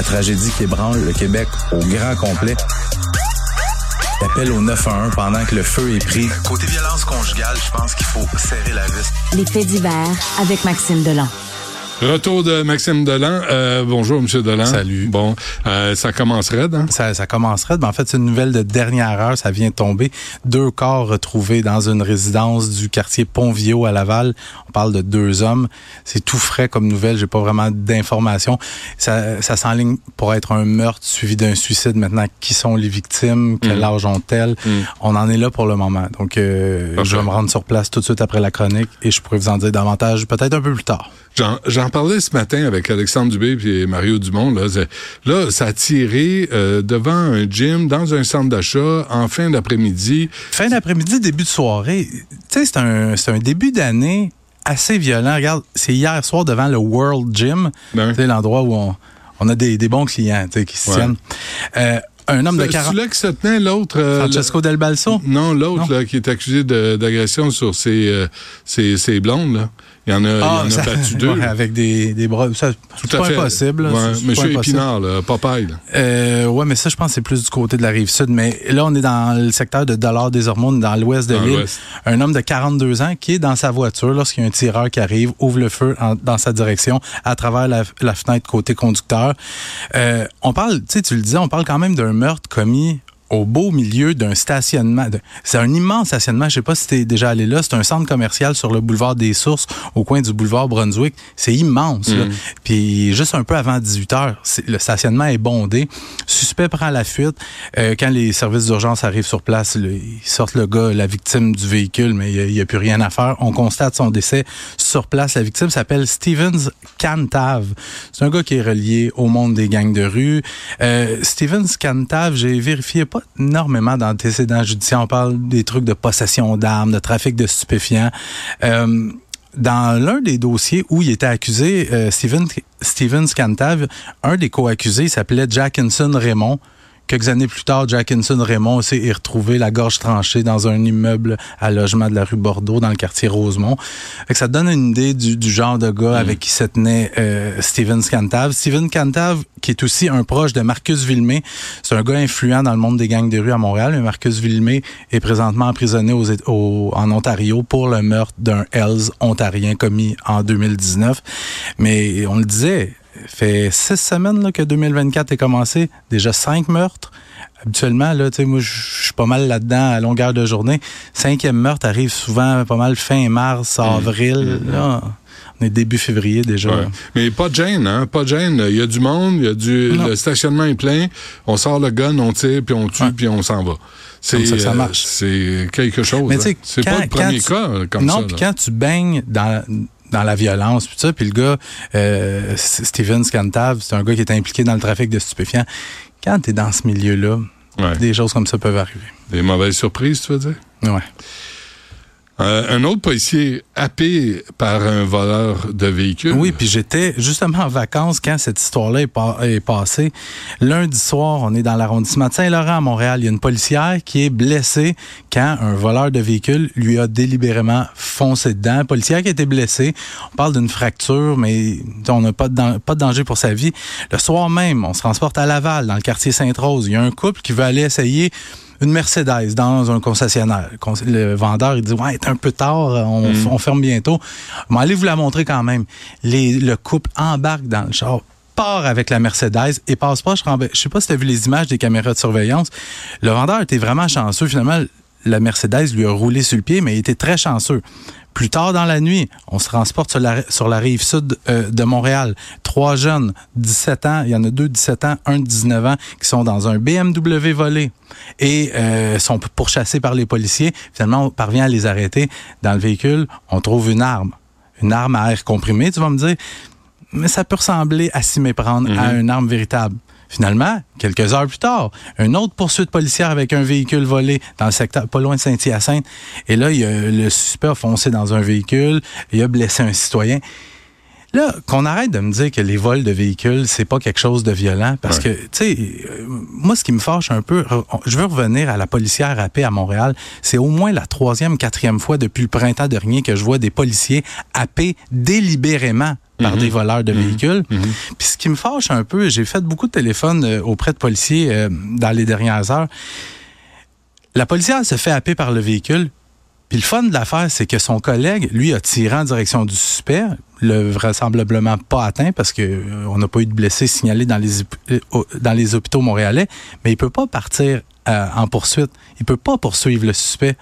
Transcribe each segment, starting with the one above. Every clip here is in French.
la tragédie qui ébranle le Québec au grand complet. Appel au 911 pendant que le feu est pris. Côté violence conjugale, je pense qu'il faut serrer la vis. Les faits divers avec Maxime Delan. Retour de Maxime Delan. Euh, bonjour, Monsieur Delan. Salut. Bon, euh, ça commencerait, hein? Ça, ça commencerait. Ben, en fait, c'est une nouvelle de dernière heure. Ça vient de tomber. Deux corps retrouvés dans une résidence du quartier Pontvio à Laval. On parle de deux hommes. C'est tout frais comme nouvelle. J'ai pas vraiment d'informations. Ça, ça s'enligne pour être un meurtre suivi d'un suicide. Maintenant, qui sont les victimes? Quel Mm. âge ont-elles? Mm. On en est là pour le moment. Donc, euh, je vais me rendre sur place tout de suite après la chronique et je pourrais vous en dire davantage peut-être un peu plus tard. J'en, parlais ce matin avec Alexandre Dubé et Mario Dumont. Là, C'est- là ça a tiré euh, devant un gym, dans un centre d'achat, en fin d'après-midi. Fin d'après-midi, début de soirée. Tu sais, c'est un, c'est un début d'année assez violent. Regarde, c'est hier soir devant le World Gym. Ben, Tu sais, l'endroit où on, on a des, des bons clients qui se Ouais. tiennent. Euh, un homme de c'est 40... là que se tenait l'autre. euh, Francesco Del Balso? non, l'autre qui est accusé d'agression sur ses, euh, ses, ses blondes. Là. Il y en a, il y en a ça- battu deux. ouais, avec des, des bras. Ça, c'est à pas fait. impossible. là. Ouais, Monsieur. Épinard, là, Popeye. Là. Euh, ouais, mais ça, je pense que c'est plus du côté de la rive sud. Mais là, on est dans le secteur de Dollars des Hormones, dans l'ouest de l'île. Un homme de 42 ans qui est dans sa voiture lorsqu'il y a un tireur qui arrive, ouvre le feu en- dans sa direction à travers la, la fenêtre côté conducteur. Euh, on parle, tu sais, tu le disais, on parle quand même d'un meurtre commis au beau milieu d'un stationnement. C'est un immense stationnement. Je sais pas si tu es déjà allé là. C'est un centre commercial sur le boulevard des Sources, au coin du boulevard Brunswick. C'est immense. là. Mm. Puis juste un peu avant 18 heures, le stationnement est bondé. Suspect prend la fuite. Euh, quand les services d'urgence arrivent sur place, là, ils sortent le gars, la victime du véhicule, mais il n'y a, plus rien à faire. On constate son décès sur place. La victime s'appelle Stevens Cantav. C'est un gars qui est relié au monde des gangs de rue. Euh, Stevens Cantav, j'ai vérifié pas énormément d'antécédents judiciaires. On parle des trucs de possession d'armes, de trafic de stupéfiants. Euh, dans l'un des dossiers où il était accusé, euh, Steven, Steven Scantav, un des co-accusés s'appelait Jackinson Raymond. Quelques années plus tard, Jackinson Raymond aussi est retrouvé la gorge tranchée dans un immeuble à logement de la rue Bordeaux, dans le quartier Rosemont. Fait que ça te donne une idée du, du genre de gars avec qui se tenait euh, Steven Scantav. Steven Cantav, qui est aussi un proche de Marcus Villemé, c'est un gars influent dans le monde des gangs de rue à Montréal. Marcus Villemé est présentement emprisonné aux, Éta- au- en Ontario pour le meurtre d'un Hells ontarien commis en 2019. Mais on le disait, fait six semaines là, que 2024 est commencé, déjà cinq meurtres. Habituellement, là, tu sais, moi, je suis pas mal là-dedans à longueur de journée. Cinquième meurtre arrive souvent pas mal fin mars, avril. Là, on est début février déjà. Ouais. Mais pas de gêne, hein? Pas de gêne. Il y a du monde, il y a du. Non. Le stationnement est plein. On sort le gun, on tire, puis on tue, Ouais. puis on s'en va. C'est Comme ça ça euh, marche. c'est quelque chose. Mais hein. tu sais, C'est pas le premier tu- cas euh, comme non, ça. puis là. quand tu baignes dans dans la violence, puis ça, puis le gars, euh, Steven Scantav, c'est un gars qui est impliqué dans le trafic de stupéfiants. Quand tu es dans ce milieu-là, Ouais. des choses comme ça peuvent arriver. Des mauvaises surprises, tu veux dire? Ouais. Euh, un autre policier happé par un voleur de véhicule. Oui, puis j'étais justement en vacances quand cette histoire-là est, pa- est passée. Lundi soir, on est dans l'arrondissement de Saint-Laurent à Montréal. Il y a une policière qui est blessée quand un voleur de véhicule lui a délibérément foncé dedans. Policière qui a été blessée. On parle d'une fracture, mais on n'a pas de, pas de danger pour sa vie. Le soir même, on se transporte à Laval, dans le quartier Sainte-Rose. Il y a un couple qui veut aller essayer une Mercedes dans un concessionnaire. Con- Le vendeur, il dit, ouais, c'est un peu tard, on, on ferme bientôt. Mais allez vous la montrer quand même. Les, le couple embarque dans le char part avec la Mercedes et passe pas. Je je sais pas si tu as vu les images des caméras de surveillance. Le vendeur était vraiment chanceux. Finalement, la Mercedes lui a roulé sur le pied, mais il était très chanceux. Plus tard dans la nuit, on se transporte sur la, sur la rive sud euh, de Montréal. Trois jeunes, 17 ans, il y en a deux 17 ans, un de 19 ans, qui sont dans un BMW volé et euh, sont pourchassés par les policiers. Finalement, on parvient à les arrêter. Dans le véhicule, on trouve une arme. Une arme à air comprimé, tu vas me dire. Mais ça peut ressembler à s'y méprendre à une arme véritable. Finalement, quelques heures plus tard, une autre poursuite policière avec un véhicule volé dans le secteur pas loin de Saint-Hyacinthe. Et là, il y a, le suspect a foncé dans un véhicule, il a blessé un citoyen. Là, qu'on arrête de me dire que les vols de véhicules, c'est pas quelque chose de violent. Parce Ouais. que, tu sais, euh, moi, ce qui me fâche un peu, je veux revenir à la policière à paix à Montréal. C'est au moins la troisième, quatrième fois depuis le printemps dernier que je vois des policiers happés délibérément par Mhm. des voleurs de Mhm. véhicules. Mhm. Puis ce qui me fâche un peu, j'ai fait beaucoup de téléphones euh, auprès de policiers euh, dans les dernières heures. La policière se fait happer par le véhicule. Puis le fun de l'affaire, c'est que son collègue, lui, a tiré en direction du suspect, le vraisemblablement pas atteint parce que euh, on n'a pas eu de blessés signalés dans les, dans hôpitaux montréalais, mais il peut pas partir euh, en poursuite. Il peut pas poursuivre le suspect.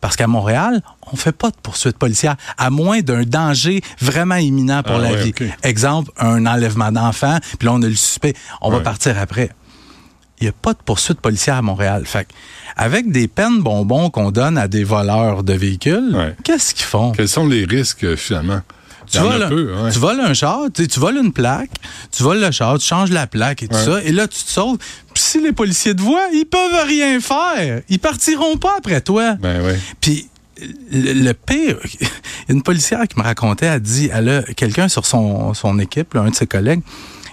Parce qu'à Montréal, on fait pas de poursuite policière, à moins d'un danger vraiment imminent pour Ah la ouais, vie. Exemple, un enlèvement d'enfant, puis là, on a le suspect. On va partir après. Il n'y a pas de poursuite policière à Montréal. Fait que, avec des peines bonbons qu'on donne à des voleurs de véhicules, Ouais. qu'est-ce qu'ils font? Quels sont les risques, euh, finalement? Tu voles, a un, peu, tu voles un char, tu, voles une plaque, tu voles le char, tu changes la plaque et tout Ouais. ça, et là, tu te sauves. Puis si les policiers te voient, ils peuvent rien faire. Ils partiront pas après toi. Ben oui. Puis le, le pire, a une policière qui me racontait, elle dit, elle a quelqu'un sur son, son équipe, là, un de ses collègues,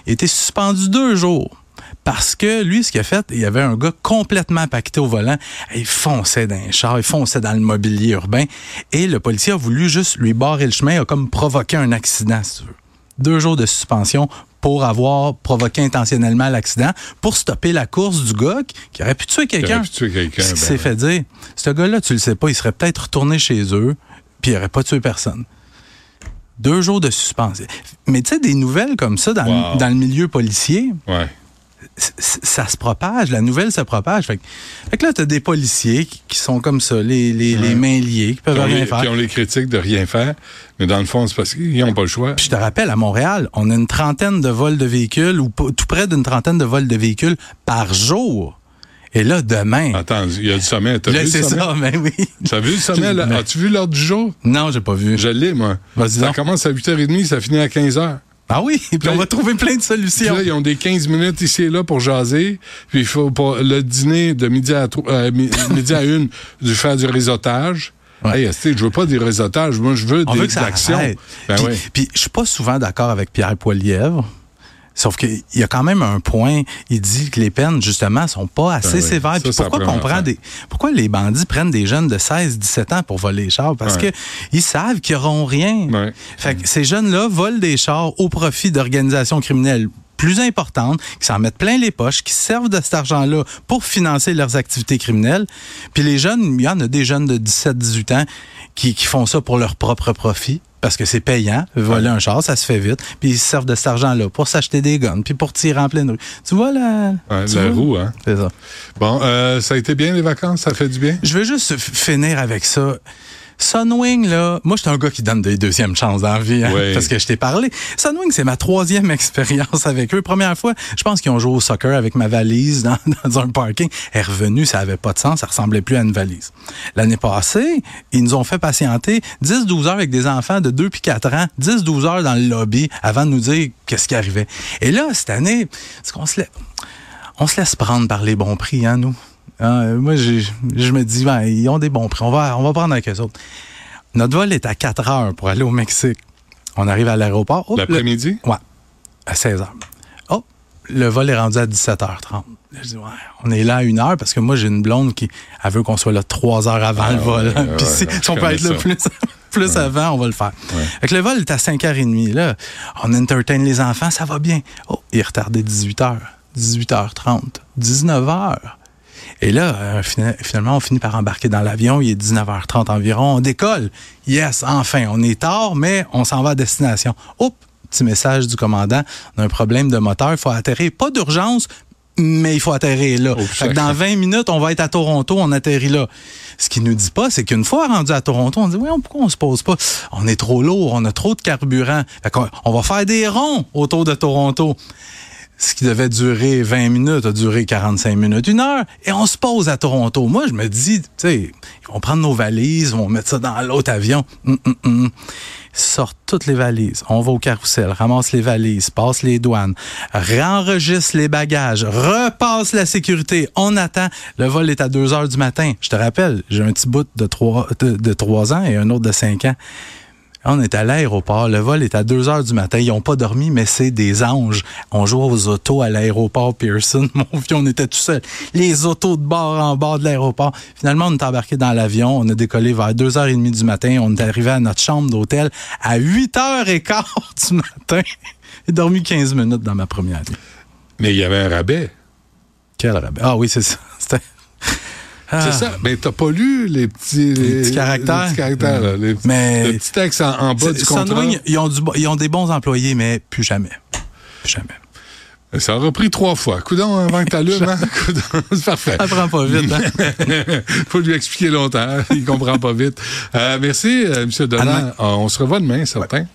était suspendu deux jours. Parce que lui, ce qu'il a fait, il y avait un gars complètement paqueté au volant. Il fonçait dans un char, il fonçait dans le mobilier urbain. Et le policier a voulu juste lui barrer le chemin, a comme provoqué un accident, si tu veux. Deux jours de suspension pour avoir provoqué intentionnellement l'accident, pour stopper la course du gars qui, aurait pu tuer quelqu'un. pu tuer quelqu'un, Ce qui ben s'est fait dire, ce gars-là, tu le sais pas, il serait peut-être retourné chez eux, puis il aurait pas tué personne. Deux jours de suspension. Mais tu sais, des nouvelles comme ça dans, Wow. le, dans le milieu policier, Ouais. Ça se propage, la nouvelle se propage. Fait, que- fait que là, tu as des policiers qui, sont comme ça, les, les, mains liées, qui peuvent Qui rien les, faire. qui ont les critiques de rien faire, mais dans le fond, c'est parce qu'ils n'ont pas le choix. Puis je te rappelle, à Montréal, on a une trentaine de vols de véhicules, ou tout près d'une trentaine de vols de véhicules par jour. Et là, demain, Attends, il y a du sommet. T'as vu le c'est sommet? ça, mais oui. T'as vu le sommet? là? As-tu vu l'ordre du jour? Non, j'ai pas vu. Je l'ai, moi. Vas-y Ça donc. commence à 8h30, ça finit à 15h. Ah oui, puis Puis on va trouver plein de Puis solutions. là, ils ont des 15 minutes ici et là pour jaser. Puis il faut pour le dîner de midi à, euh, mi- midi à une, de faire du réseautage. Ouais. Hey, je veux pas des réseautages, moi je veux On des veut que ça actions. Ben puis, oui. puis je suis pas souvent d'accord avec Pierre Poilièvre. Sauf qu'il y a quand même un point, il dit que les peines, justement, sont pas assez Ben oui. sévères. Ça, Puis pourquoi qu'on première prend affaire. des. Pourquoi les bandits prennent des jeunes de 16, 17 ans pour voler les chars? Parce Ouais. que ils savent qu'ils n'auront rien. Ouais. Fait que ces jeunes-là volent des chars au profit d'organisations criminelles plus importantes, qui s'en mettent plein les poches, qui servent de cet argent-là pour financer leurs activités criminelles. Puis les jeunes, il y en a des jeunes de 17, 18 ans qui, qui font ça pour leur propre profit. Parce que c'est payant, voler un char, ça se fait vite. Puis ils se servent de cet argent-là pour s'acheter des guns, puis pour tirer en pleine rue. Tu vois la... Ouais, tu la vois? roue, hein? C'est ça. Bon, euh, ça a été bien les vacances, ça fait du bien? Je veux juste finir avec ça. Sunwing, là, moi, je suis un gars qui donne des deuxièmes chances dans la vie, hein, Oui. parce que je t'ai parlé. Sunwing, c'est ma troisième expérience avec eux. Première fois, je pense qu'ils ont joué au soccer avec ma valise dans, dans un parking. Elle est revenue, ça avait pas de sens, ça ressemblait plus à une valise. L'année passée, ils nous ont fait patienter 10-12 heures avec des enfants de 2 puis 4 ans, 10-12 heures dans le lobby avant de nous dire qu'est-ce qui arrivait. Et là, cette année, c'est qu'on se laisse, on se laisse prendre par les bons prix, hein, nous. Hein, euh, moi, je me dis, ben, ils ont des bons prix. On va, on va prendre avec eux autres. Notre vol est à 4 heures pour aller au Mexique. On arrive à l'aéroport. Hop, le- L'après-midi? Ouais, à 16 heures. Oh, le vol est rendu à 17h30. Là, je dis, ouais, on est là à une heure parce que moi, j'ai une blonde qui elle veut qu'on soit là trois heures avant Ah, le vol. ouais, Puis ouais, si, on peut être là plus, plus avant, on va le faire. Fait que le vol est à 5h30. Là. On entertain les enfants, ça va bien. Oh, il est retardé 18h, 18h30, 19h. Et là, euh, fina- finalement, on finit par embarquer dans l'avion. Il est 19h30 environ. On décolle. Yes, enfin, on est tard, mais on s'en va à destination. Oups, petit message du commandant. On a un problème de moteur. Il faut atterrir. Pas d'urgence, mais il faut atterrir là. Oh, Fait que dans 20 minutes, on va être à Toronto, on atterrit là. Ce qu'il nous dit pas, c'est qu'une fois rendu à Toronto, on dit, oui, pourquoi on se pose pas? On est trop lourd, on a trop de carburant. Fait on va faire des ronds autour de Toronto ce qui devait durer 20 minutes a duré 45 minutes, une heure, et on se pose à Toronto. Moi, je me dis, tu sais, ils vont prendre nos valises, ils vont mettre ça dans l'autre avion. Hum, hum, hum. Ils sortent toutes les valises. On va au carrousel, ramasse les valises, passe les douanes, réenregistre les bagages, repasse la sécurité. On attend. Le vol est à 2 heures du matin. Je te rappelle, j'ai un petit bout de 3, de, de 3 ans et un autre de 5 ans. On est à l'aéroport. Le vol est à 2 heures du matin. Ils n'ont pas dormi, mais c'est des anges. On joue aux autos à l'aéroport Pearson. Mon vieux, on était tout seul. Les autos de bord en bord de l'aéroport. Finalement, on est embarqué dans l'avion. On a décollé vers 2h30 du matin. On est arrivé à notre chambre d'hôtel à 8h15 du matin. J'ai dormi 15 minutes dans ma première nuit. Mais il y avait un rabais. Quel rabais? Ah oui, c'est ça. C'était... C'est Ah. ça. Mais t'as pas lu les petits, Les petits caractères? Les petits caractères, là, les petits- Mais- le petit texte en, en bas du contrat. Sunwing, ils ont, du, ils ont des bons employés, mais plus jamais. Plus jamais. Ça aura pris trois fois. Coudon, avant que t'allumes, hein? C'est parfait. Ça prend pas vite, hein? Faut lui expliquer longtemps. Il comprend pas vite. Euh, merci, euh, M. Donald. Demain. On se revoit demain, certain.